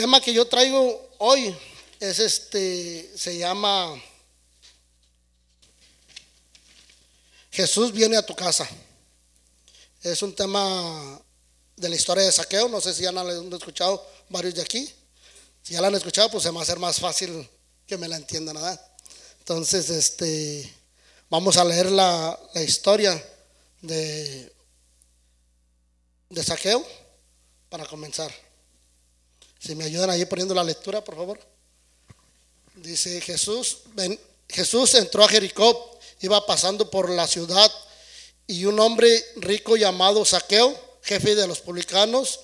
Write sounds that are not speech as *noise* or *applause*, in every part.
tema que yo traigo hoy es este, se llama Jesús viene a tu casa. Es un tema de la historia de saqueo, no sé si ya lo han escuchado varios de aquí. Si ya la han escuchado, pues se va a hacer más fácil que me la entiendan, ¿verdad? Entonces, este, vamos a leer la, la historia de, de saqueo para comenzar. Si me ayudan ahí poniendo la lectura, por favor. Dice Jesús, Jesús entró a Jericó, iba pasando por la ciudad y un hombre rico llamado Saqueo, jefe de los publicanos,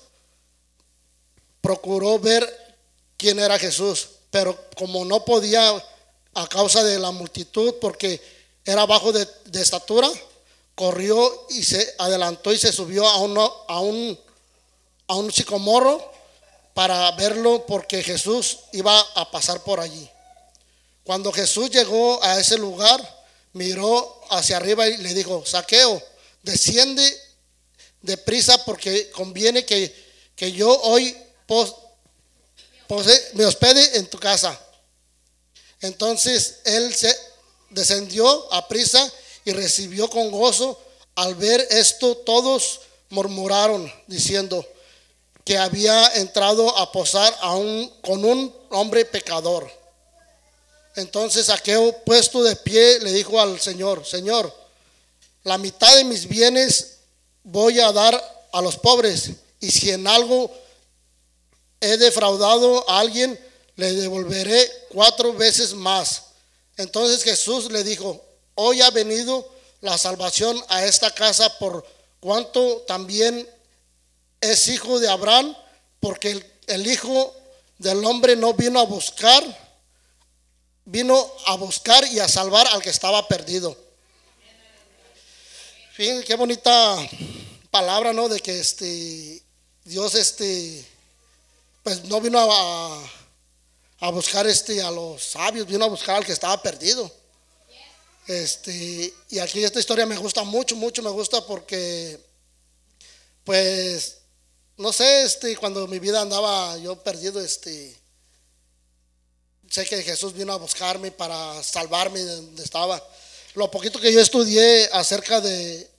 procuró ver quién era Jesús, pero como no podía a causa de la multitud, porque era bajo de, estatura, corrió y se adelantó y se subió a, uno, a un, a un para verlo porque Jesús iba a pasar por allí. Cuando Jesús llegó a ese lugar, miró hacia arriba y le dijo, saqueo, desciende deprisa porque conviene que, que yo hoy me hospede en tu casa. Entonces él se descendió a prisa y recibió con gozo. Al ver esto, todos murmuraron diciendo que había entrado a posar a un, con un hombre pecador. Entonces Saqueo, puesto de pie, le dijo al Señor, Señor, la mitad de mis bienes voy a dar a los pobres, y si en algo he defraudado a alguien, le devolveré cuatro veces más. Entonces Jesús le dijo, hoy ha venido la salvación a esta casa por cuanto también es hijo de Abraham, porque el, Hijo del Hombre no vino a buscar vino a buscar y a salvar al que estaba perdido. Fíjense qué bonita palabra, ¿no? De que este Dios este pues no vino a, a buscar este a los sabios, vino a buscar al que estaba perdido. Este, y aquí esta historia me gusta mucho, mucho me gusta porque pues no sé, este cuando mi vida andaba yo perdido este sé que Jesús vino a buscarme para salvarme de donde estaba. Lo poquito que yo estudié acerca de,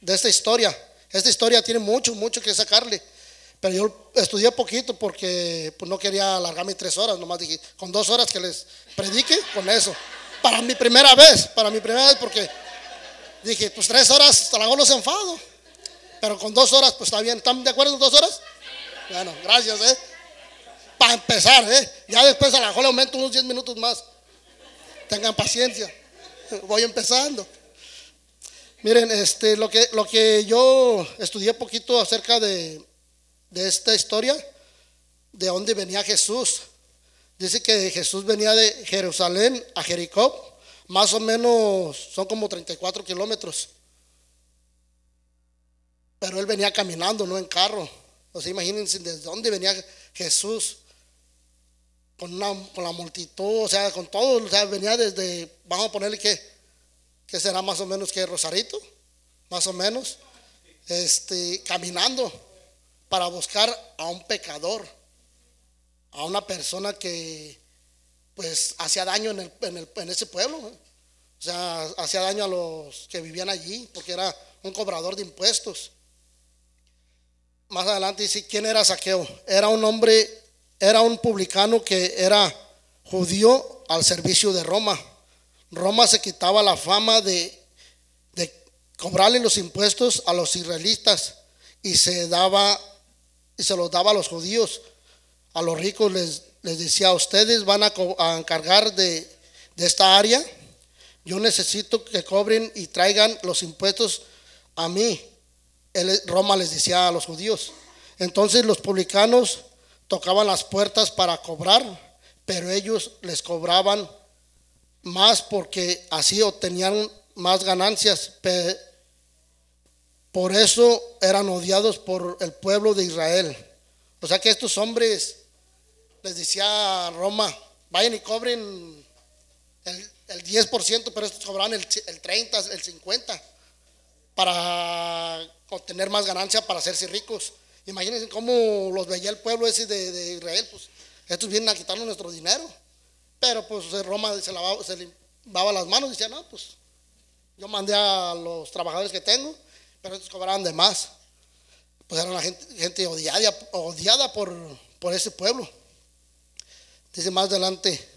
de esta historia, esta historia tiene mucho, mucho que sacarle. Pero yo estudié poquito porque pues, no quería alargarme tres horas, nomás dije, con dos horas que les predique, con eso. Para mi primera vez, para mi primera vez, porque dije, pues tres horas, a lo mejor los enfado. Pero con dos horas, pues está bien. ¿Están de acuerdo con dos horas? Bueno, gracias, ¿eh? Para empezar, ¿eh? Ya después a lo mejor aumento unos 10 minutos más. Tengan paciencia. *laughs* Voy empezando. Miren, este, lo, que, lo que yo estudié poquito acerca de, de esta historia, de dónde venía Jesús. Dice que Jesús venía de Jerusalén a Jericó, más o menos son como 34 kilómetros. Pero él venía caminando, no en carro. O sea, imagínense desde dónde venía Jesús con, con la multitud, o sea, con todo, o sea, venía desde, vamos a ponerle que, que será más o menos que Rosarito, más o menos, este, caminando para buscar a un pecador, a una persona que pues hacía daño en, el, en, el, en ese pueblo, o sea, hacía daño a los que vivían allí, porque era un cobrador de impuestos. Más adelante dice, ¿quién era Saqueo? Era un hombre era un publicano que era judío al servicio de Roma. Roma se quitaba la fama de, cobrarle los impuestos a los israelitas y se daba y se los daba a los judíos. A los ricos les, les decía, ustedes van a, encargar de, de esta área. Yo necesito que cobren y traigan los impuestos a mí. Roma les decía a los judíos. Entonces los publicanos tocaban las puertas para cobrar, pero ellos les cobraban más porque así obtenían más ganancias. Por eso eran odiados por el pueblo de Israel. O sea que estos hombres les decía a Roma, vayan y cobren el, el 10%, pero estos cobraban el, el 30, el 50, para obtener más ganancia, para hacerse ricos. Imagínense cómo los veía el pueblo ese de, Israel, pues estos vienen a quitarnos nuestro dinero. Pero pues Roma se, lavaba, se las manos y decía, no, pues yo mandé a los trabajadores que tengo, pero estos cobraban de más. Pues era una gente, gente odiada, odiada por, por ese pueblo. Dice más adelante,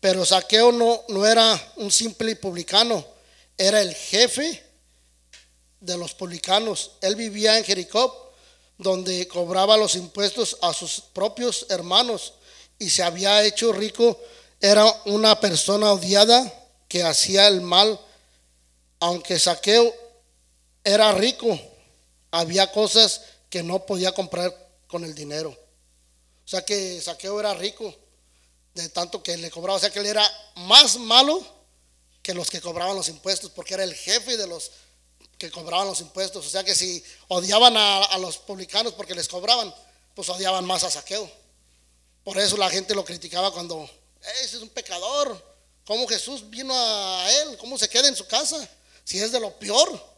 pero Saqueo no, no era un simple publicano, era el jefe de los publicanos. Él vivía en Jericó, donde cobraba los impuestos a sus propios hermanos y se había hecho rico. Era una persona odiada que hacía el mal. Aunque Saqueo era rico, había cosas que no podía comprar con el dinero. O sea que Saqueo era rico de tanto que le cobraba. O sea que él era más malo que los que cobraban los impuestos, porque era el jefe de los que cobraban los impuestos. O sea que si odiaban a, los publicanos porque les cobraban, pues odiaban más a Saqueo. Por eso la gente lo criticaba cuando, ese es un pecador. ¿Cómo Jesús vino a él? ¿Cómo se queda en su casa? Si es de lo peor.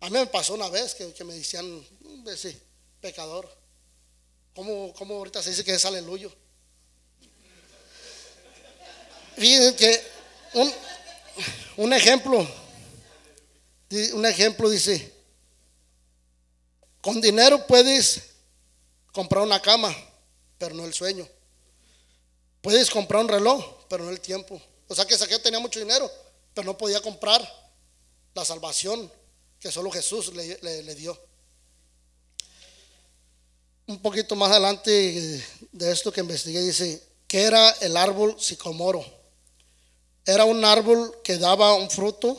A mí me pasó una vez que, me decían, ese pecador. ¿Cómo, ¿Cómo ahorita se dice que es aleluyo? Fíjense que un, un ejemplo, un ejemplo dice, con dinero puedes comprar una cama, pero no el sueño. Puedes comprar un reloj, pero no el tiempo. O sea que Saqueo tenía mucho dinero, pero no podía comprar la salvación que solo Jesús le, le dio. Un poquito más adelante de esto que investigué, dice que era el árbol sicomoro era un árbol que daba un fruto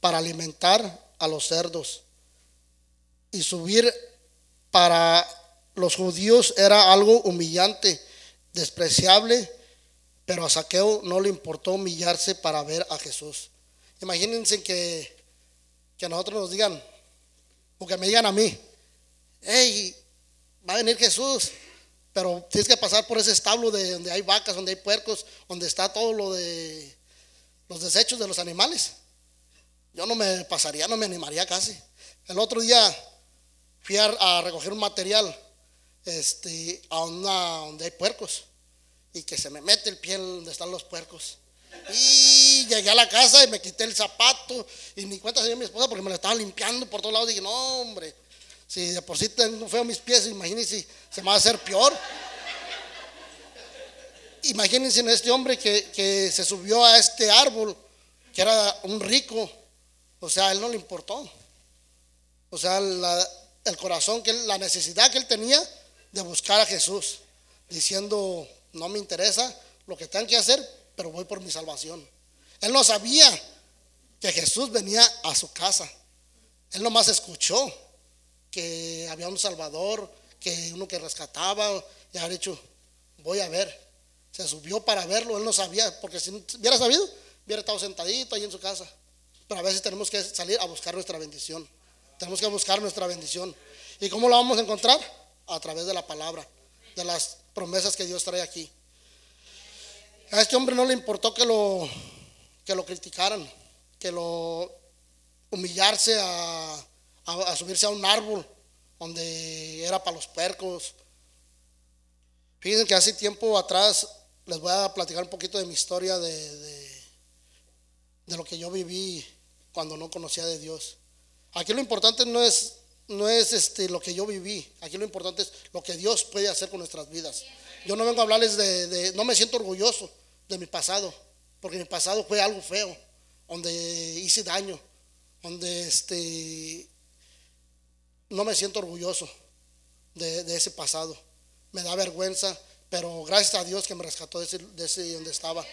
para alimentar a los cerdos. Y subir para los judíos era algo humillante, despreciable, pero a Saqueo no le importó humillarse para ver a Jesús. Imagínense que, que a nosotros nos digan, o que me digan a mí, hey, va a venir Jesús, pero tienes que pasar por ese establo de donde hay vacas, donde hay puercos, donde está todo lo de los desechos de los animales. Yo no me pasaría, no me animaría casi. El otro día fui a, recoger un material este, a una donde hay puercos y que se me mete el pie donde están los puercos. Y llegué a la casa y me quité el zapato y ni cuenta se dio mi esposa porque me lo estaba limpiando por todos lados. Dije, no, hombre, si de por sí tengo feo mis pies, imagínense se me va a hacer peor. Imagínense en este hombre que, se subió a este árbol, que era un rico, o sea, a él no le importó. O sea, el corazón, que la necesidad que él tenía de buscar a Jesús, diciendo, no me interesa lo que tengan que hacer, pero voy por mi salvación. Él no sabía que Jesús venía a su casa. Él nomás escuchó que había un Salvador, que uno que rescataba, y había dicho, voy a ver. Se subió para verlo, él no sabía, porque si hubiera sabido, hubiera estado sentadito ahí en su casa. Pero a veces tenemos que salir a buscar nuestra bendición. Tenemos que buscar nuestra bendición. ¿Y cómo la vamos a encontrar? A través de la palabra, de las promesas que Dios trae aquí. A este hombre no le importó que lo, que lo criticaran, que lo humillarse a, a subirse a un árbol donde era para los percos. Fíjense que hace tiempo atrás les voy a platicar un poquito de mi historia de, de, lo que yo viví cuando no conocía de Dios. Aquí lo importante no es, no es este, lo que yo viví, aquí lo importante es lo que Dios puede hacer con nuestras vidas. Yo no vengo a hablarles de, de no me siento orgulloso de mi pasado, porque mi pasado fue algo feo, donde hice daño, donde este, no me siento orgulloso de, de ese pasado. Me da vergüenza pero gracias a Dios que me rescató de ese, donde estaba.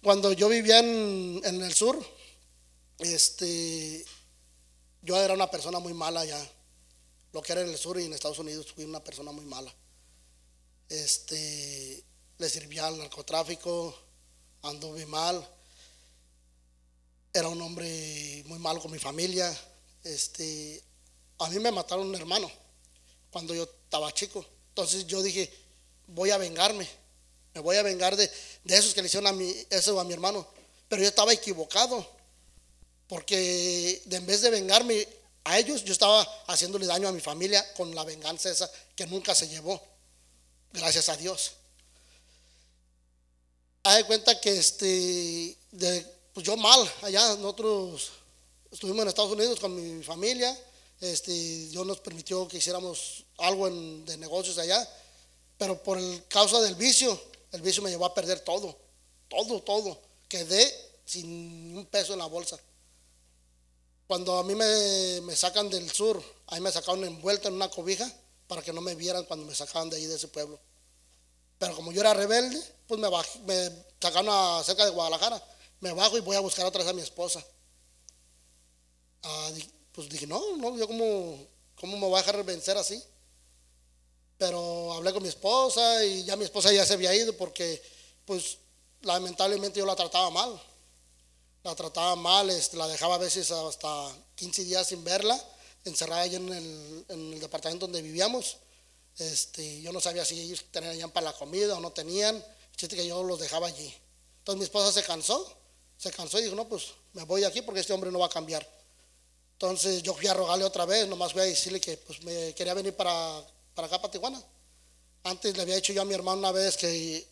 Cuando yo vivía en, el sur, este, yo era una persona muy mala ya. Lo que era en el sur y en Estados Unidos fui una persona muy mala. Este, le servía al narcotráfico, anduve mal. Era un hombre muy malo con mi familia. Este, a mí me mataron un hermano cuando yo estaba chico. Entonces yo dije, voy a vengarme, me voy a vengar de, esos que le hicieron a mi, eso a mi hermano. Pero yo estaba equivocado, porque en vez de vengarme, a ellos, yo estaba haciéndole daño a mi familia con la venganza esa que nunca se llevó. Gracias a Dios. Haz de cuenta que este, pues yo mal, allá nosotros estuvimos en Estados Unidos con mi familia, este, Dios nos permitió que hiciéramos algo de negocios allá, pero por causa del vicio, el vicio me llevó a perder todo, todo, todo. Quedé sin un peso en la bolsa. Cuando a mí me, me sacan del sur, ahí me sacaron envuelta en una cobija para que no me vieran cuando me sacaban de ahí de ese pueblo. Pero como yo era rebelde, pues me, me sacaron a, cerca de Guadalajara. Me bajo y voy a buscar otra vez a mi esposa. Ah, pues dije, no, no, yo como, ¿cómo me voy a dejar vencer así? Pero hablé con mi esposa y ya mi esposa ya se había ido porque, pues, lamentablemente yo la trataba mal. La trataba mal, este, la dejaba a veces hasta 15 días sin verla, encerrada allí en el, en el departamento donde vivíamos. Este, yo no sabía si ellos tenían para la comida o no tenían. Chiste que yo los dejaba allí. Entonces mi esposa se cansó, se cansó y dijo, no, pues me voy aquí porque este hombre no va a cambiar. Entonces yo fui a rogarle otra vez, nomás fui a decirle que pues me quería venir para, para acá, para Tijuana. Antes le había dicho yo a mi hermano una vez que,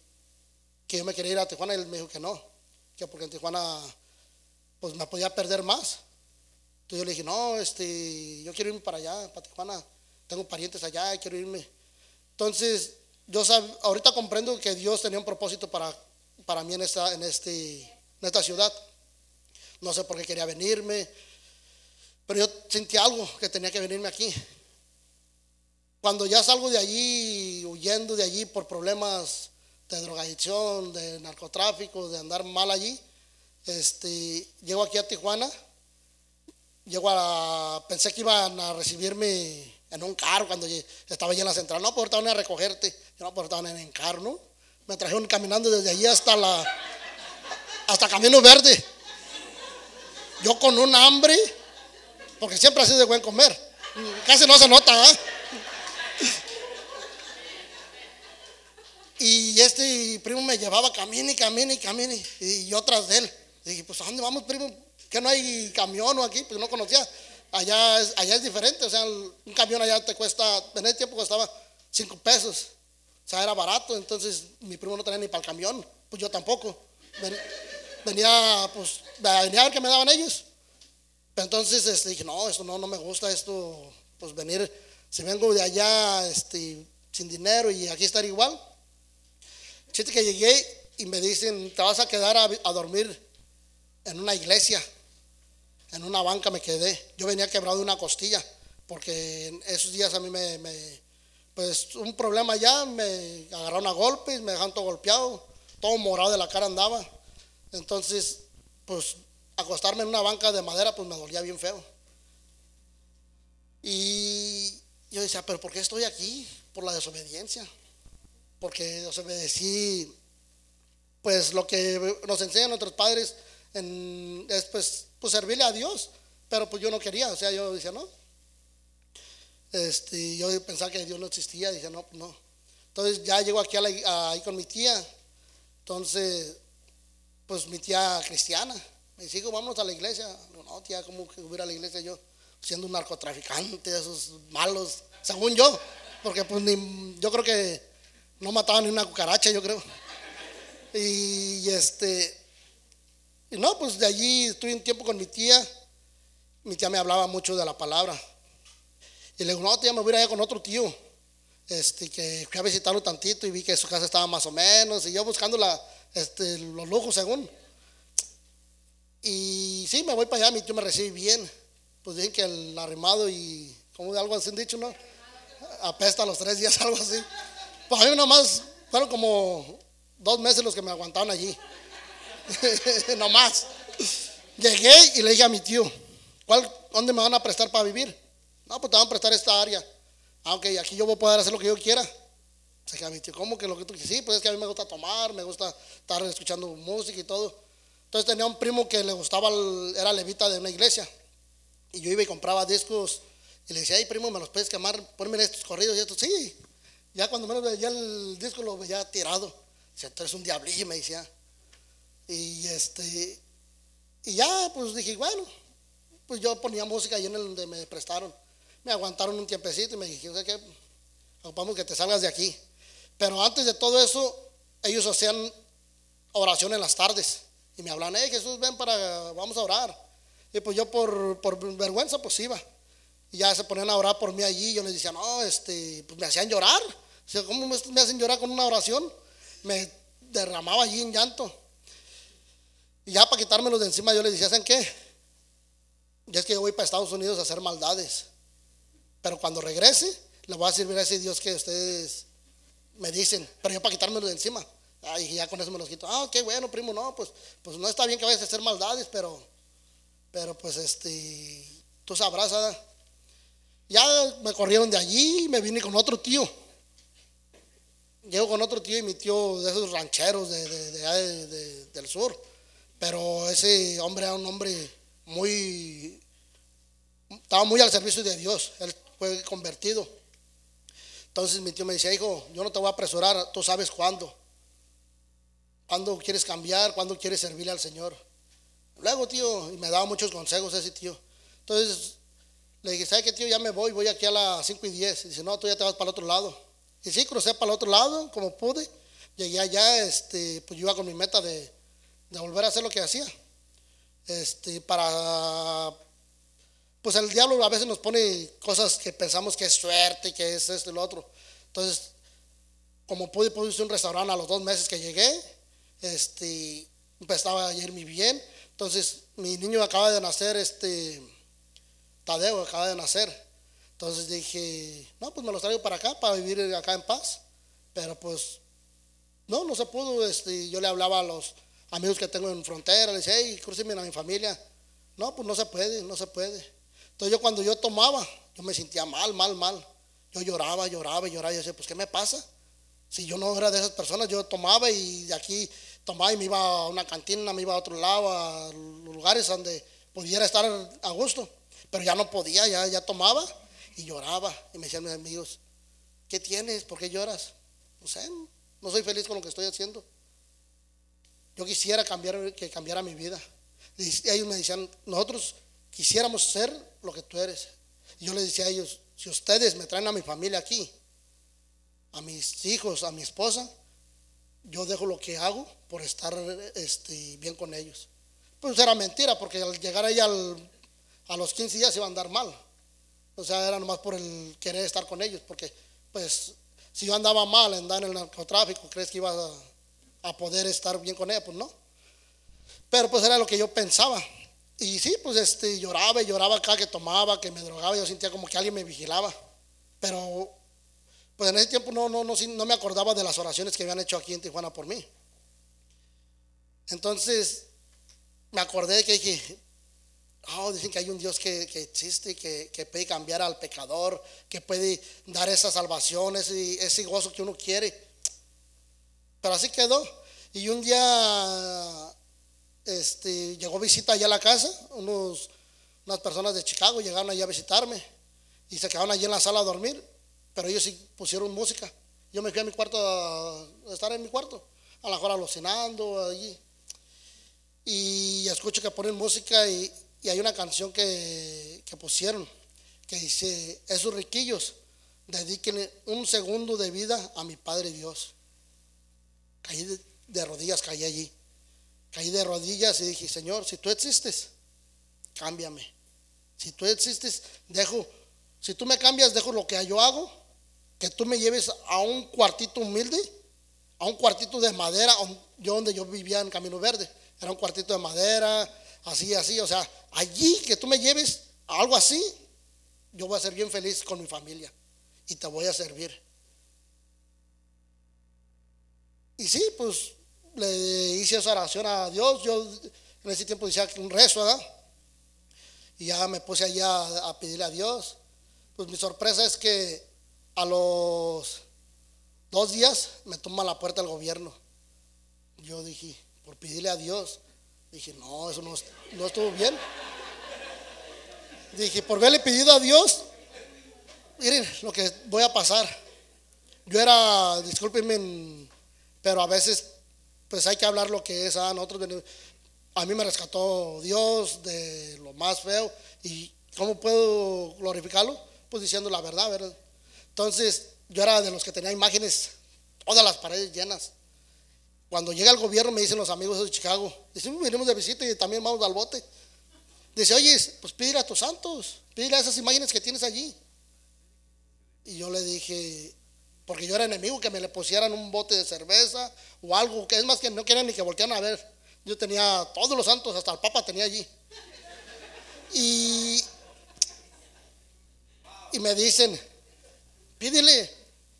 que yo me quería ir a Tijuana y él me dijo que no, que porque en Tijuana pues me podía perder más. Entonces yo le dije, no, este, yo quiero irme para allá, para Tijuana, tengo parientes allá y quiero irme. Entonces, yo ahorita comprendo que Dios tenía un propósito para, para mí en esta, en, este, en esta ciudad. No sé por qué quería venirme, pero yo sentí algo que tenía que venirme aquí. Cuando ya salgo de allí, huyendo de allí por problemas de drogadicción, de narcotráfico, de andar mal allí, este, llego aquí a Tijuana, llego a, pensé que iban a recibirme en un carro cuando estaba allí en la central. No, pues ahorita a recogerte. Yo no, pues en el carro. Me trajeron caminando desde allí hasta la, hasta Camino Verde. Yo con un hambre, porque siempre ha sido de buen comer. Casi no se nota, ¿eh? Y este primo me llevaba camino y camino y yo tras de él. Y dije, pues ¿a dónde vamos, primo? Que no hay camión o aquí, pues no conocía. Allá es, allá es diferente, o sea, un camión allá te cuesta, en ese tiempo costaba 5 pesos, o sea, era barato, entonces mi primo no tenía ni para el camión, pues yo tampoco. Venía, pues, venía a ver qué me daban ellos. Pero entonces este, dije, no, esto no, no me gusta, esto, pues venir, si vengo de allá este, sin dinero y aquí estar igual. Chiste que llegué y me dicen, te vas a quedar a dormir en una iglesia en una banca me quedé. Yo venía quebrado de una costilla, porque en esos días a mí me, pues un problema ya, me agarraron a golpes, me dejaron todo golpeado, todo morado de la cara andaba. Entonces, pues acostarme en una banca de madera, pues me dolía bien feo. Y yo decía, pero ¿por qué estoy aquí? Por la desobediencia. Porque desobedecí, pues lo que nos enseñan nuestros padres es pues pues servirle a Dios, pero pues yo no quería, o sea, yo decía, no. Este, yo pensaba que Dios no existía, dije, no, no. Entonces ya llego aquí ahí con mi tía, entonces, pues mi tía cristiana, me dice, vámonos a la iglesia. No, tía, ¿cómo que hubiera a la iglesia yo? Siendo un narcotraficante, esos malos, según yo, porque pues ni, yo creo que no mataban ni una cucaracha, yo creo. Y este, y no, pues de allí estuve un tiempo con mi tía. Mi tía me hablaba mucho de la palabra. Y le digo, no, tía, me voy a ir allá con otro tío. Este, que fui a visitarlo tantito y vi que su casa estaba más o menos. Y yo buscando la, este, los lujos según. Y sí, me voy para allá, mi tío me recibe bien. Pues dicen que el arrimado y, como de algo así han dicho, ¿no? Apesta los tres días, *laughs* algo así. Pues a mí nomás fueron como dos meses los que me aguantaron allí. *laughs* no más. Llegué y le dije a mi tío, ¿cuál, ¿dónde me van a prestar para vivir? No, pues te van a prestar esta área. Aunque ah, aquí yo voy a poder hacer lo que yo quiera. Se queda mi tío, ¿cómo que lo que tú quieres? Sí, pues es que a mí me gusta tomar, me gusta estar escuchando música y todo. Entonces tenía un primo que le gustaba, era levita de una iglesia. Y yo iba y compraba discos y le decía, ay primo, ¿me los puedes quemar? Ponme estos corridos y estos. Sí, ya cuando menos veía el disco lo veía tirado. Dice, entonces un diablillo, me decía. Y este, y ya, pues dije, bueno, pues yo ponía música ahí en el donde me prestaron. Me aguantaron un tiempecito y me dijeron, ¿sabes qué? Ocupamos que te salgas de aquí. Pero antes de todo eso, ellos hacían oración en las tardes. Y me hablaban, hey Jesús, ven para, vamos a orar. Y pues yo por, por vergüenza pues iba. Y ya se ponían a orar por mí allí. Yo les decía, no, este, pues me hacían llorar. ¿Cómo me hacen llorar con una oración? Me derramaba allí en llanto. Y ya para quitármelo de encima yo les decía, ¿saben qué? Ya es que yo voy para Estados Unidos a hacer maldades. Pero cuando regrese, le voy a servir a ese Dios que ustedes me dicen. Pero yo para quitármelo de encima. Ay, ya con eso me los quito. Ah, qué bueno, primo, no, pues, pues no está bien que vayas a hacer maldades, pero, pero pues este, tú sabrás, ¿verdad? Ya me corrieron de allí y me vine con otro tío. Llego con otro tío y mi tío de esos rancheros de, del sur. Pero ese hombre era un hombre muy, estaba muy al servicio de Dios. Él fue convertido. Entonces mi tío me decía, hijo, yo no te voy a apresurar, tú sabes cuándo. ¿Cuándo quieres cambiar? ¿Cuándo quieres servirle al Señor? Luego, tío, y me daba muchos consejos ese tío. Entonces le dije, ¿sabes qué, tío? Ya me voy, voy aquí a las 5 y 10. Y dice, no, tú ya te vas para el otro lado. Y sí, crucé para el otro lado, como pude. Llegué allá, este, pues yo iba con mi meta de, volver a hacer lo que hacía. Este, para, pues el diablo a veces nos pone cosas que pensamos que es suerte, que es esto y lo otro. Entonces, como pude, puse un restaurante a los dos meses que llegué este, empezaba a irme bien. Entonces, mi niño acaba de nacer, este, Tadeo acaba de nacer. Entonces dije, no, pues me lo traigo para acá, para vivir acá en paz. Pero pues, no, no se pudo. Este, yo le hablaba a los amigos que tengo en frontera, le decía, hey, cruceme a mi familia. No, pues no se puede, no se puede. Entonces yo cuando yo tomaba, yo me sentía mal, mal, mal. Yo lloraba, lloraba, lloraba. Yo decía, pues, ¿qué me pasa? Si yo no era de esas personas, yo tomaba y de aquí tomaba y me iba a una cantina, me iba a otro lado, a lugares donde pudiera estar a gusto. Pero ya no podía, ya, ya tomaba y lloraba. Y me decían mis amigos, ¿qué tienes? ¿Por qué lloras? No sé, no soy feliz con lo que estoy haciendo. Yo quisiera cambiar, que cambiara mi vida. Y ellos me decían, nosotros quisiéramos ser lo que tú eres. Y yo les decía a ellos, si ustedes me traen a mi familia aquí, a mis hijos, a mi esposa, yo dejo lo que hago por estar este, bien con ellos. Pues era mentira, porque al llegar ahí a los 15 días iba a andar mal. O sea, era nomás por el querer estar con ellos, porque pues si yo andaba mal, andar en el narcotráfico, ¿crees que iba a, poder estar bien con ella? Pues no. Pero pues era lo que yo pensaba. Y sí, pues este, lloraba y lloraba acá que tomaba, que me drogaba, yo sentía como que alguien me vigilaba. Pero pues en ese tiempo no, no, no, no me acordaba de las oraciones que habían hecho aquí en Tijuana por mí. Entonces me acordé que dije, oh, dicen que hay un Dios que, existe, que, que, puede cambiar al pecador, que puede dar esa salvación, ese, ese gozo que uno quiere. Pero así quedó. Y un día este, llegó visita allá a la casa, unos, unas personas de Chicago llegaron allá a visitarme y se quedaron allí en la sala a dormir pero ellos sí pusieron música. Yo me fui a mi cuarto a, estar en mi cuarto, a la mejor alucinando allí. Y escucho que ponen música y, hay una canción que, pusieron que dice, esos riquillos, dediquen un segundo de vida a mi Padre Dios. Caí de, de rodillas, caí allí. Caí de rodillas y dije, Señor, si tú existes, cámbiame. Si tú existes, dejo, si tú me cambias, dejo lo que yo hago que tú me lleves a un cuartito humilde, a un cuartito de madera, yo donde yo vivía en Camino Verde, era un cuartito de madera, así, así, o sea, allí que tú me lleves a algo así, yo voy a ser bien feliz con mi familia y te voy a servir. Y sí, pues le hice esa oración a Dios, yo en ese tiempo decía un rezo, ¿verdad? Y ya me puse allá a pedirle a Dios. Pues mi sorpresa es que a los dos días me toma la puerta el gobierno. Yo dije, por pedirle a Dios, dije, no, eso no, no estuvo bien. Dije, por haberle pedido a Dios, miren lo que voy a pasar. Yo era, discúlpenme, pero a veces pues hay que hablar lo que es. ah, nosotros a mí me rescató Dios de lo más feo ¿Y cómo puedo glorificarlo? Pues diciendo la verdad, ¿verdad? Entonces, yo era de los que tenía imágenes, todas las paredes llenas. Cuando llega el gobierno, me dicen los amigos de Chicago, decimos, venimos de visita y también vamos al bote. Dice, oye, pues pídele a tus santos, pídele a esas imágenes que tienes allí. Y yo le dije, porque yo era enemigo, que me le pusieran un bote de cerveza o algo, que es más que no querían ni que voltearan a ver. Yo tenía todos los santos, hasta el Papa tenía allí. Y, me dicen, pídele,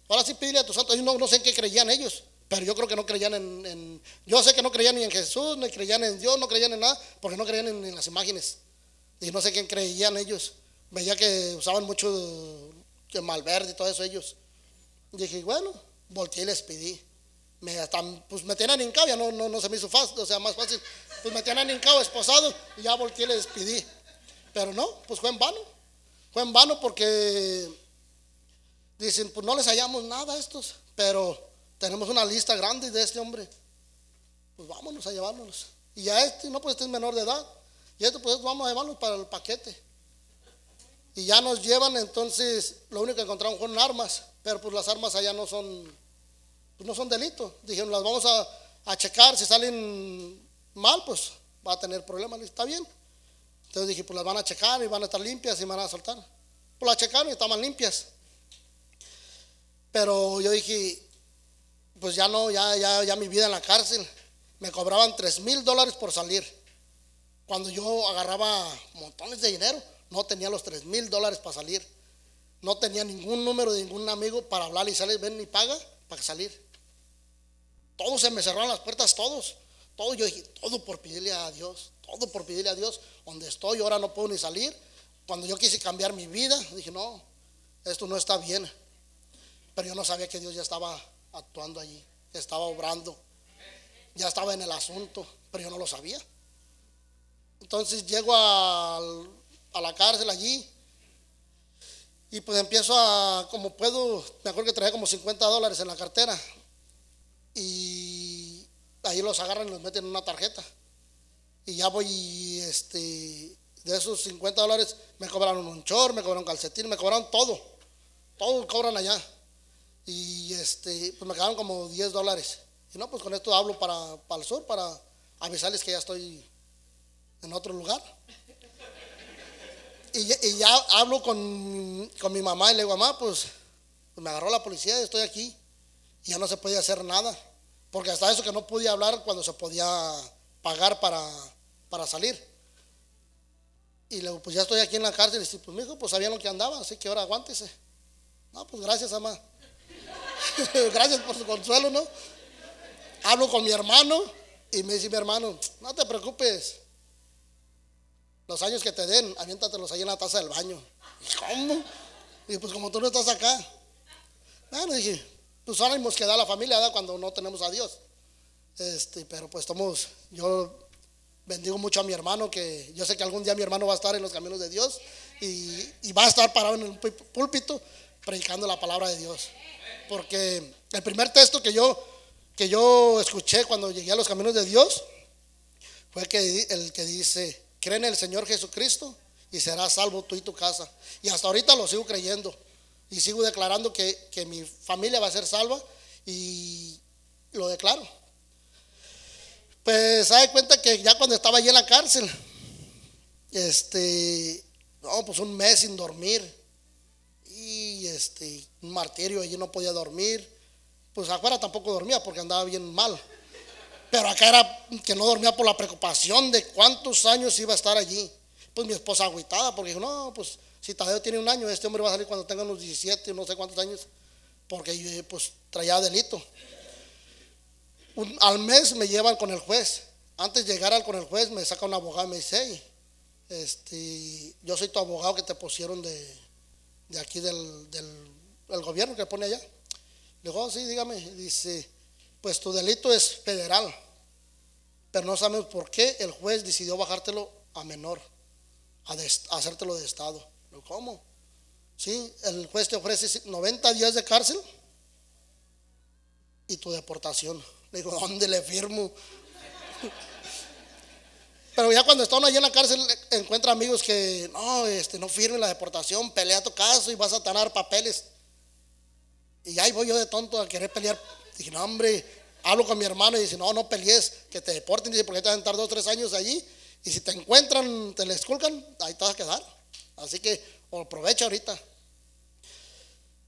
ahora sí pídele a tus santos. Yo no sé en qué creían ellos. Pero yo creo que no creían en, Yo sé que no creían ni en Jesús, ni creían en Dios, no creían en nada, porque no creían en, las imágenes. Y no sé quién creían ellos. Veía que usaban mucho que malverde y todo eso ellos. dije, bueno, volteé y les pedí. Me, pues me tenían hincado, ya no, no, no se me hizo fácil, o sea, más fácil. Pues me tenían hincado, esposado, y ya volteé y les pedí. Pero no, pues fue en vano. Fue en vano porque dicen, pues no les hallamos nada a estos, pero tenemos una lista grande de este hombre. Pues vámonos a llevárnoslos. Y a este, no, pues este es menor de edad. Y este, pues vamos a llevarlos para el paquete. Y ya nos llevan, entonces, lo único que encontramos fueron armas. Pero pues las armas allá no son, pues no son delitos. Dijeron, las vamos a, a checar. Si salen mal, pues va a tener problemas. Está bien. Entonces dije, pues las van a checar y van a estar limpias y van a soltar. Pues las checaron y estaban limpias. Pero yo dije, pues ya no, ya, ya, ya mi vida en la cárcel. Me cobraban tres mil dólares por salir. Cuando yo agarraba montones de dinero, no tenía los tres mil dólares para salir. No tenía ningún número de ningún amigo para hablar y salir, ven y paga para salir. Todos se me cerraron las puertas, todos. Todo yo dije, todo por pedirle a Dios, todo por pedirle a Dios. Donde estoy, ahora no puedo ni salir. Cuando yo quise cambiar mi vida, dije, no, esto no está bien. Pero yo no sabía que Dios ya estaba actuando allí, estaba obrando, ya estaba en el asunto, pero yo no lo sabía. Entonces llego a, la cárcel allí y pues empiezo a, como puedo, me acuerdo que traía como 50 dólares en la cartera y ahí los agarran y los meten en una tarjeta. Y ya voy, este, de esos 50 dólares me cobraron un chor, me cobraron calcetín, me cobraron todo, todo cobran allá. Y este, pues me quedaron como 10 dólares. Y no, pues con esto hablo para, para el sur, para avisarles que ya estoy en otro lugar. Y, ya hablo con, con, mi mamá y le digo, mamá, pues, pues me agarró la policía y estoy aquí. Y ya no se podía hacer nada. Porque hasta eso que no podía hablar cuando se podía pagar para, para salir. Y le digo, pues ya estoy aquí en la cárcel. Y dice, pues mi hijo, pues sabían lo que andaba, así que ahora aguántese. No, pues gracias, mamá. *laughs* Gracias por su consuelo, ¿no? Hablo con mi hermano y me dice mi hermano, no te preocupes. Los años que te den, aviéntatelos ahí en la taza del baño. ¿Cómo? Y pues como tú no estás acá. Bueno, dije, pues ánimos que da la familia ¿da? cuando no tenemos a Dios. Este, pero pues estamos, yo bendigo mucho a mi hermano, que yo sé que algún día mi hermano va a estar en los caminos de Dios y, y va a estar parado en el púlpito predicando la palabra de Dios porque el primer texto que yo, que yo escuché cuando llegué a los caminos de Dios fue el que, el que dice, cree en el Señor Jesucristo y serás salvo tú y tu casa. Y hasta ahorita lo sigo creyendo y sigo declarando que, que mi familia va a ser salva y lo declaro. Pues se cuenta que ya cuando estaba allí en la cárcel, este, no, pues un mes sin dormir, este, un martirio, allí no podía dormir. Pues afuera tampoco dormía porque andaba bien mal. Pero acá era que no dormía por la preocupación de cuántos años iba a estar allí. Pues mi esposa agüitada porque dijo, no, pues si Tadeo tiene un año, este hombre va a salir cuando tenga unos 17, no sé cuántos años, porque pues traía delito. al mes me llevan con el juez. Antes de llegar al con el juez me saca un abogado y me dice, este, yo soy tu abogado que te pusieron de, de aquí del, del, gobierno que pone allá. Le digo, oh, sí, dígame. Dice, pues tu delito es federal, pero no sabemos por qué el juez decidió bajártelo a menor, a, hacértelo de Estado. Le ¿cómo? Sí, el juez te ofrece 90 días de cárcel y tu deportación. Le digo, ¿dónde le firmo? Pero ya cuando está uno allí en la cárcel, encuentra amigos que no, este, no firme la deportación, pelea tu caso y vas a tener papeles. Y ahí voy yo de tonto a querer pelear. Dije, no, hombre, hablo con mi hermano y dice, no, no pelees, que te deporten. Dice, porque te van a estar dos o tres años allí. Y si te encuentran, te le esculcan, ahí te vas a quedar. Así que aprovecha ahorita.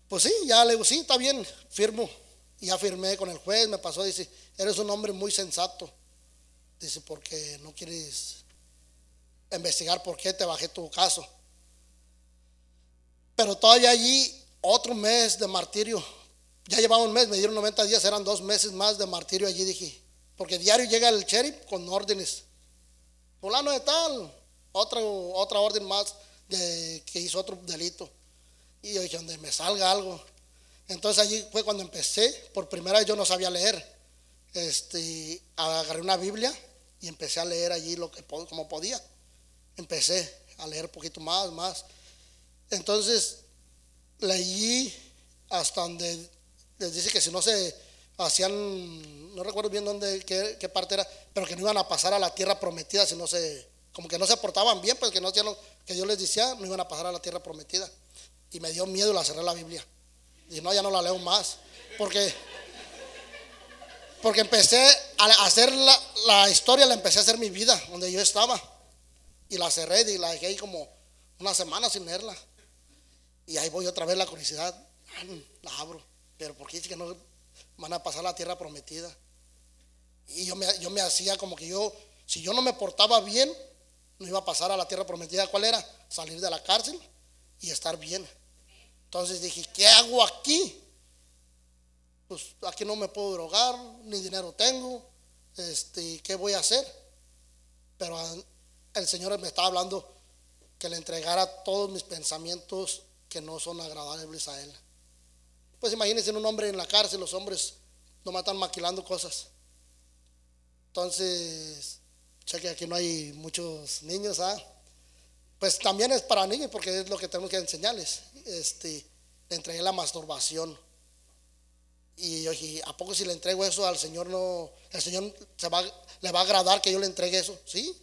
Pues sí, ya le digo, sí, está bien, firmo. Y ya firmé con el juez, me pasó, dice, eres un hombre muy sensato. Dice, porque no quieres investigar por qué te bajé tu caso. Pero todavía allí, otro mes de martirio. Ya llevaba un mes, me dieron 90 días, eran dos meses más de martirio allí, dije. Porque diario llega el sheriff con órdenes. Fulano de tal, otra, otra orden más de, que hizo otro delito. Y yo dije, donde me salga algo. Entonces allí fue cuando empecé, por primera vez yo no sabía leer. Este, agarré una Biblia y empecé a leer allí lo que como podía. Empecé a leer un poquito más, más. Entonces leí hasta donde les dice que si no se hacían, no recuerdo bien dónde, qué, qué, parte era, pero que no iban a pasar a la tierra prometida si no se, como que no se portaban bien, pues que no hacían lo que Dios les decía, no iban a pasar a la tierra prometida. Y me dio miedo y la cerré la Biblia. Y no, ya no la leo más. Porque, porque empecé a hacer la, historia, la empecé a hacer mi vida, donde yo estaba. Y la cerré y la dejé ahí como una semana sin leerla. Y ahí voy otra vez la curiosidad. La abro. Pero ¿por qué dice que no van a pasar a la tierra prometida? Y yo me, yo me hacía como que yo, si yo no me portaba bien, no iba a pasar a la tierra prometida. ¿Cuál era? Salir de la cárcel y estar bien. Entonces dije, ¿qué hago aquí? Pues aquí no me puedo drogar, ni dinero tengo, este, ¿qué voy a hacer? Pero el Señor me estaba hablando que le entregara todos mis pensamientos que no son agradables a Él. Pues imagínense un hombre en la cárcel, los hombres no están maquilando cosas. Entonces, sé que aquí no hay muchos niños, ¿ah? Pues también es para niños porque es lo que tenemos que enseñarles. Este, entregué la masturbación. Y yo dije, ¿a poco si le entrego eso al Señor no, el Señor se va, le va a agradar que yo le entregue eso? Sí,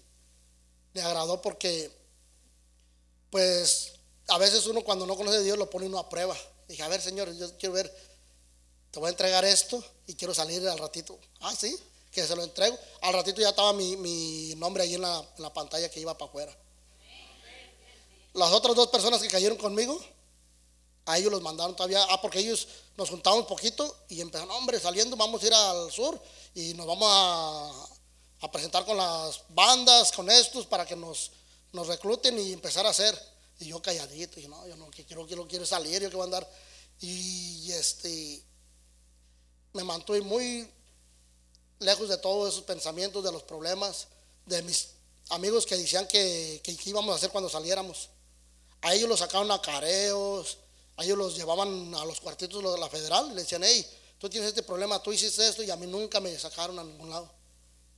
le agradó porque, pues, a veces uno cuando no conoce a Dios lo pone uno a prueba. Dije, a ver, Señor, yo quiero ver, te voy a entregar esto y quiero salir al ratito. Ah, sí, que se lo entrego. Al ratito ya estaba mi, mi nombre ahí en la, en la pantalla que iba para afuera. Las otras dos personas que cayeron conmigo, a ellos los mandaron todavía, ah, porque ellos nos juntamos un poquito y empezaron, hombre, saliendo, vamos a ir al sur y nos vamos a, a presentar con las bandas, con estos, para que nos, recluten y empezar a hacer. Y yo calladito, y no, yo no quiero, quiero, quiero salir, yo quiero andar. Y este, me mantuve muy lejos de todos esos pensamientos, de los problemas, de mis amigos que decían que, que, que íbamos a hacer cuando saliéramos. A ellos los sacaron a careos, ellos los llevaban a los cuartitos de la federal y le decían, hey, tú tienes este problema, tú hiciste esto y a mí nunca me sacaron a ningún lado.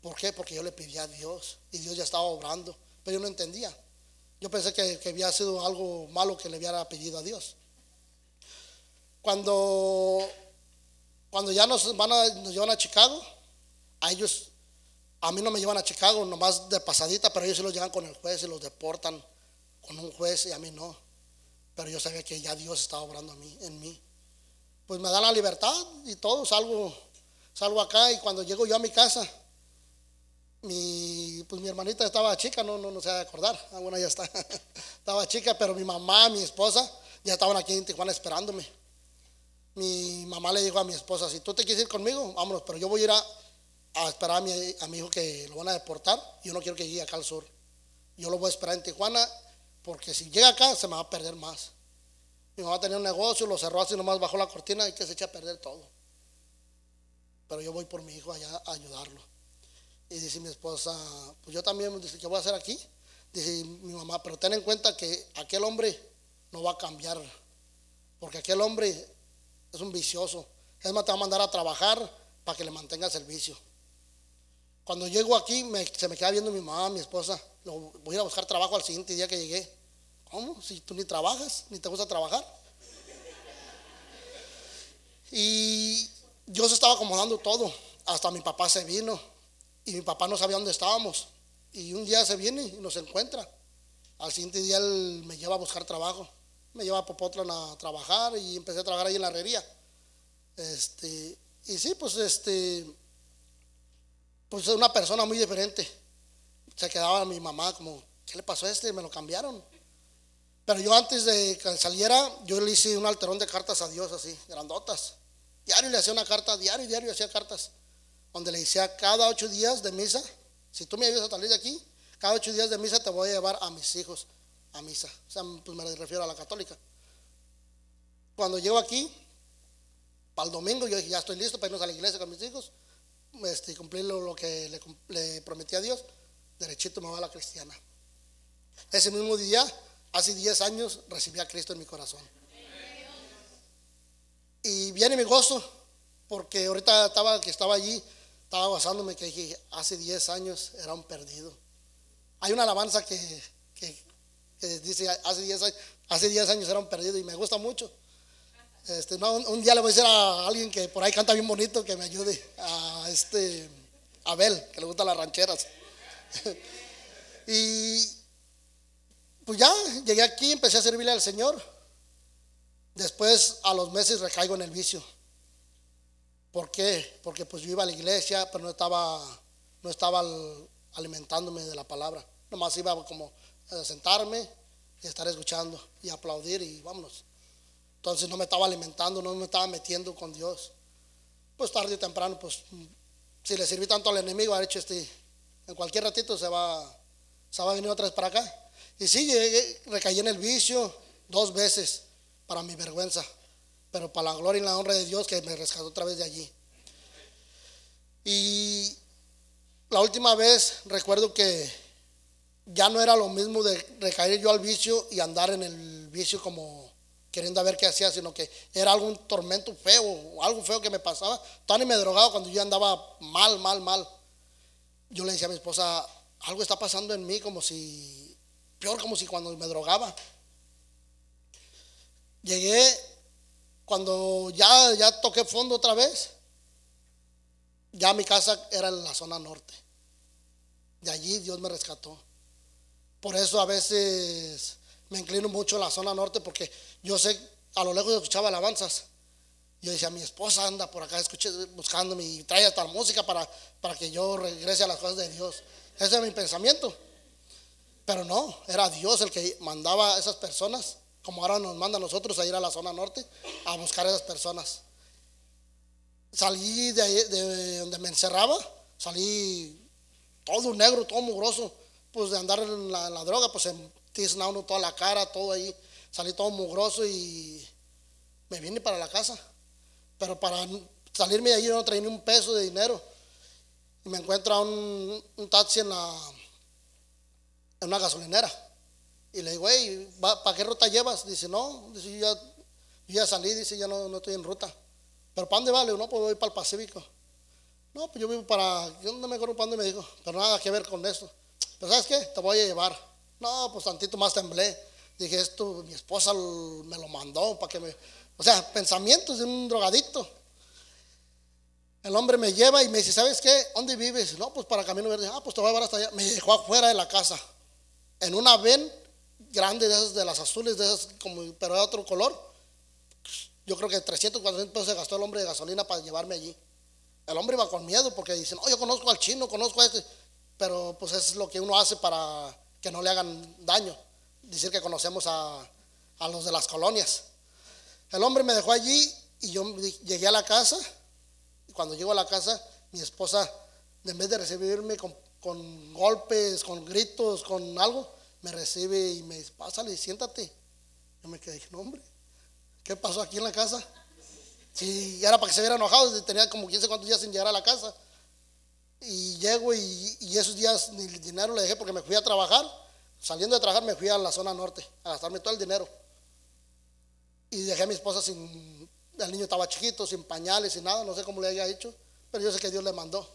¿Por qué? Porque yo le pedí a Dios y Dios ya estaba obrando, pero yo no entendía. Yo pensé que, que había sido algo malo que le hubiera pedido a Dios. Cuando, cuando ya nos, van a, nos llevan a Chicago, a ellos, a mí no me llevan a Chicago nomás de pasadita, pero ellos se los llevan con el juez y los deportan con un juez y a mí no. Pero yo sabía que ya Dios estaba obrando a mí, en mí. Pues me da la libertad y todo, salgo, salgo acá y cuando llego yo a mi casa, mi, pues mi hermanita estaba chica, no, no, no se va a acordar, ah, bueno, ya está, *laughs* estaba chica, pero mi mamá, mi esposa, ya estaban aquí en Tijuana esperándome. Mi mamá le dijo a mi esposa, si tú te quieres ir conmigo, vámonos, pero yo voy a ir a, esperar a mi, a mi, hijo que lo van a deportar, yo no quiero que llegue acá al sur. Yo lo voy a esperar en Tijuana, porque si llega acá se me va a perder más. Mi mamá tenía un negocio, lo cerró así nomás bajó la cortina y que se echa a perder todo. Pero yo voy por mi hijo allá a ayudarlo. Y dice mi esposa, pues yo también, dice, ¿qué voy a hacer aquí? Dice mi mamá, pero ten en cuenta que aquel hombre no va a cambiar, porque aquel hombre es un vicioso. Es más, te va a mandar a trabajar para que le mantenga el servicio. Cuando llego aquí, se me queda viendo mi mamá, mi esposa. Voy a ir a buscar trabajo al siguiente día que llegué. ¿Cómo? Si tú ni trabajas, ni te gusta trabajar. Y yo se estaba acomodando todo. Hasta mi papá se vino y mi papá no sabía dónde estábamos. Y un día se viene y nos encuentra. Al siguiente día él me lleva a buscar trabajo. Me lleva a Popotlan a trabajar y empecé a trabajar ahí en la herrería. Este, y sí, pues este, pues una persona muy diferente. Se quedaba mi mamá como, ¿qué le pasó a este? Me lo cambiaron. Pero yo antes de que saliera, yo le hice un alterón de cartas a Dios así, grandotas. Diario le hacía una carta, diario, diario hacía cartas. Donde le decía cada ocho días de misa, si tú me ayudas a salir de aquí, cada ocho días de misa te voy a llevar a mis hijos a misa. O sea, pues me refiero a la católica. Cuando llego aquí, para el domingo, yo dije, ya estoy listo para irnos a la iglesia con mis hijos, este, cumplir lo, que le, le, prometí a Dios, derechito me voy a la cristiana. Ese mismo día, hace 10 años, recibí a Cristo en mi corazón. Y viene mi gozo, porque ahorita estaba, que estaba allí, estaba basándome que dije, hace 10 años era un perdido. Hay una alabanza que, dice, hace 10 años, hace 10 años era un perdido y me gusta mucho. Este, un, día le voy a decir a alguien que por ahí canta bien bonito que me ayude, a este Abel, que le gustan las rancheras. *laughs* y pues ya llegué aquí, empecé a servirle al Señor. Después a los meses recaigo en el vicio. ¿Por qué? Porque pues yo iba a la iglesia, pero no estaba, no estaba alimentándome de la palabra. Nomás iba como a sentarme y estar escuchando y aplaudir y vámonos. Entonces no me estaba alimentando, no me estaba metiendo con Dios. Pues tarde o temprano, pues si le sirví tanto al enemigo, ha hecho este, en cualquier ratito se va, se va a venir otra vez para acá. Y sí, llegué, recaí en el vicio dos veces para mi vergüenza, pero para la gloria y la honra de Dios que me rescató otra vez de allí. Y la última vez recuerdo que ya no era lo mismo de recaer yo al vicio y andar en el vicio como queriendo ver qué hacía, sino que era algún tormento feo, algo feo que me pasaba. Tony me drogaba cuando yo andaba mal, mal, mal. Yo le decía a mi esposa, algo está pasando en mí como si, peor como si cuando me drogaba. Llegué, cuando ya, ya toqué fondo otra vez, ya mi casa era en la zona norte. De allí Dios me rescató. Por eso a veces me inclino mucho a la zona norte porque yo sé, a lo lejos escuchaba alabanzas. Yo decía, mi esposa anda por acá escuché, buscándome y trae hasta música para, para que yo regrese a las cosas de Dios. Ese es mi pensamiento. Pero no, era Dios el que mandaba a esas personas, como ahora nos manda a nosotros a ir a la zona norte a buscar a esas personas salí de, de donde me encerraba, salí todo negro, todo mugroso, pues de andar en la, droga, pues se tizna toda la cara, todo ahí, salí todo mugroso y me vine para la casa. Pero para salirme de yo no traía ni un peso de dinero. Y me encuentro un, taxi en una gasolinera. Y le digo, hey, ¿para qué ruta llevas? Dice, no, dice, yo ya, ya salí, dice, ya no, no estoy en ruta. ¿Pero para dónde vale? No, pues voy para el Pacífico. No, pues yo vivo para. Yo no me acuerdo para dónde me dijo, pero nada que ver con esto. Pero ¿sabes qué? Te voy a llevar. No, pues tantito más temblé. Dije, esto mi esposa me lo mandó para que me. O sea, pensamientos de un drogadito. El hombre me lleva y me dice, ¿sabes qué? ¿Dónde vives? No, pues para Camino Verde. Ah, pues te voy a llevar hasta allá. Me dejó afuera de la casa. En una ven grande de esas, de las azules, de esas, como, pero de otro color. Yo creo que 300, 400 pesos se gastó el hombre de gasolina para llevarme allí. El hombre iba con miedo porque dice, no, yo conozco al chino, conozco a este. Pero pues es lo que uno hace para que no le hagan daño. Decir que conocemos a, a los de las colonias. El hombre me dejó allí y yo llegué a la casa. Y cuando llego a la casa, mi esposa, en vez de recibirme con, golpes, con gritos, con algo, me recibe y me dice, pásale, siéntate. Yo me quedé, no, hombre, ¿Qué pasó aquí en la casa? Si era para que se hubiera enojado, tenía como 15 cuántos días sin llegar a la casa. Y llego y, esos días ni el dinero le dejé porque me fui a trabajar. Saliendo de trabajar me fui a la zona norte a gastarme todo el dinero. Y dejé a mi esposa sin, el niño estaba chiquito, sin pañales, sin nada, no sé cómo le haya hecho, pero yo sé que Dios le mandó,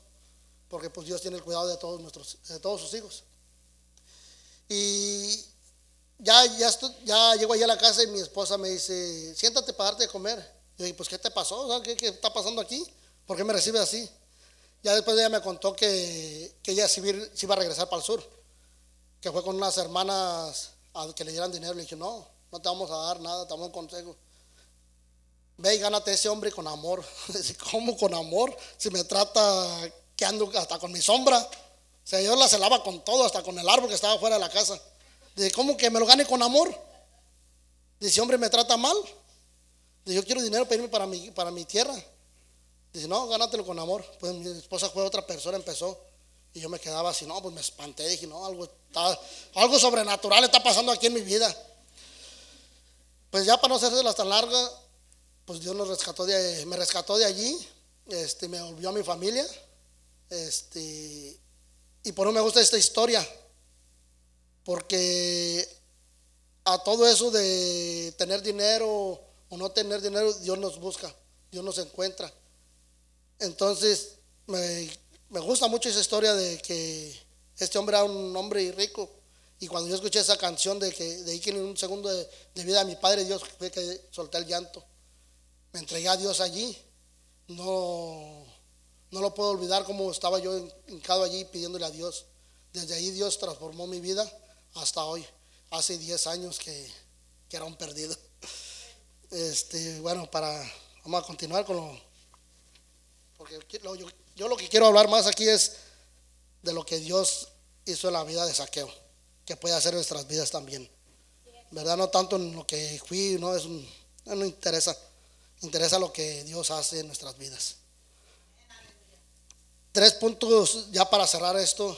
porque pues Dios tiene el cuidado de todos nuestros, de todos sus hijos. Y ya, ya, ya llego allá a la casa y mi esposa me dice, siéntate para darte de comer. Yo dije, pues, ¿qué te pasó? ¿Qué, ¿Qué, está pasando aquí? ¿Por qué me recibe así? Ya después ella me contó que, que ella sí, iba a regresar para el sur, que fue con unas hermanas a que le dieran dinero. Le dije, no, no te vamos a dar nada, te damos un consejo. Ve y gánate ese hombre con amor. *laughs* ¿Cómo con amor? Si me trata que ando hasta con mi sombra. O sea, yo la celaba con todo, hasta con el árbol que estaba fuera de la casa. Dice, ¿cómo que me lo gane con amor? Dice, hombre, me trata mal. Dice, yo quiero dinero para irme para mi, para mi tierra. Dice, no, gánatelo con amor. Pues mi esposa fue otra persona, empezó. Y yo me quedaba así, no, pues me espanté. Dije, no, algo, está, algo sobrenatural está pasando aquí en mi vida. Pues ya para no hacerse tan larga, pues Dios nos rescató de, me rescató de allí. Este, me volvió a mi familia. Este, y por eso me gusta esta historia. Porque a todo eso de tener dinero o no tener dinero, Dios nos busca, Dios nos encuentra. Entonces, me, gusta mucho esa historia de que este hombre era un hombre rico. Y cuando yo escuché esa canción de que de que en un segundo de, vida a mi padre Dios fue que solté el llanto. Me entregué a Dios allí. No, no lo puedo olvidar como estaba yo hincado allí pidiéndole a Dios. Desde ahí Dios transformó mi vida hasta hoy. Hace 10 años que, que era un perdido. Este, bueno, para vamos a continuar con lo porque yo, lo que quiero hablar más aquí es de lo que Dios hizo en la vida de saqueo, que puede hacer nuestras vidas también. ¿Verdad? No tanto en lo que fui, no, es no interesa. Interesa lo que Dios hace en nuestras vidas. Tres puntos ya para cerrar esto,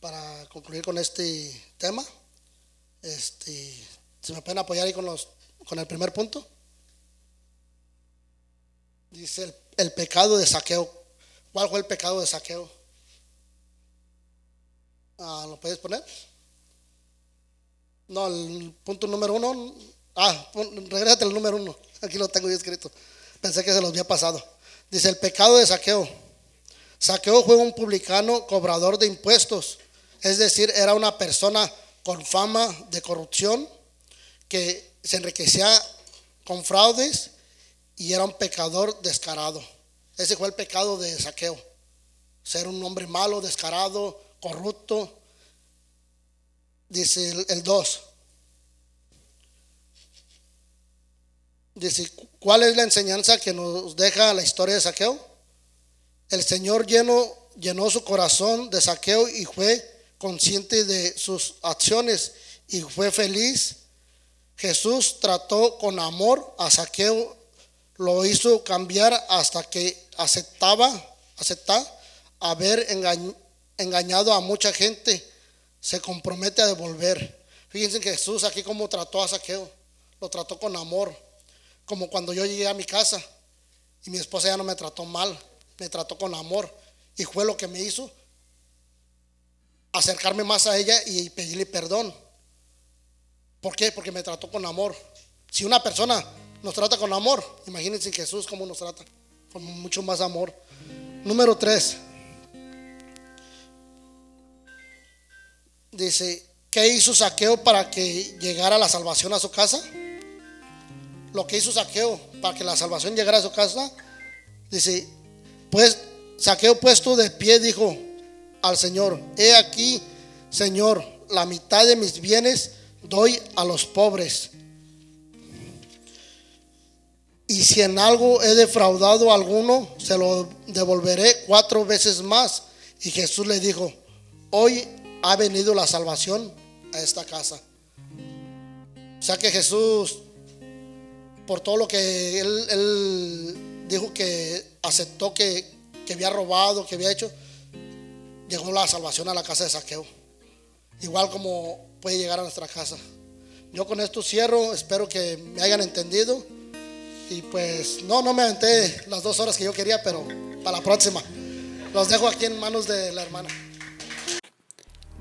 para concluir con este tema. Este, ¿Se me pueden apoyar ahí con, los, con el primer punto? Dice el el pecado de saqueo. ¿Cuál fue el pecado de saqueo? Ah, ¿Lo puedes poner? No, el punto número uno. Ah, regrésate al número uno. *laughs* Aquí lo tengo yo escrito. Pensé que se los había pasado. Dice el pecado de saqueo. Saqueo fue un publicano cobrador de impuestos. Es decir, era una persona con fama de corrupción que se enriquecía con fraudes y era un pecador descarado. Ese fue el pecado de saqueo. Ser un hombre malo, descarado, corrupto. Dice el 2. Dice, ¿cuál es la enseñanza que nos deja la historia de saqueo? El Señor llenó, llenó su corazón de saqueo y fue consciente de sus acciones y fue feliz. Jesús trató con amor a saqueo lo hizo cambiar hasta que aceptaba, aceptar haber engañado a mucha gente, se compromete a devolver. Fíjense que Jesús aquí como trató a Saqueo, lo trató con amor, como cuando yo llegué a mi casa y mi esposa ya no me trató mal, me trató con amor y fue lo que me hizo acercarme más a ella y pedirle perdón. ¿Por qué? Porque me trató con amor. Si una persona nos trata con amor. Imagínense Jesús cómo nos trata, con mucho más amor. Número tres. Dice, ¿qué hizo Saqueo para que llegara la salvación a su casa? Lo que hizo Saqueo para que la salvación llegara a su casa. Dice, pues Saqueo puesto de pie dijo al Señor, he aquí, Señor, la mitad de mis bienes doy a los pobres y si en algo he defraudado a alguno, se lo devolveré cuatro veces más. Y Jesús le dijo, hoy ha venido la salvación a esta casa. O sea que Jesús, por todo lo que él, dijo que aceptó que, que había robado, que había hecho, llegó la salvación a la casa de saqueo. Igual como puede llegar a nuestra casa. Yo con esto cierro, espero que me hayan entendido. Y pues no, no me aventé las dos horas que yo quería, pero para la próxima. Los dejo aquí en manos de la hermana.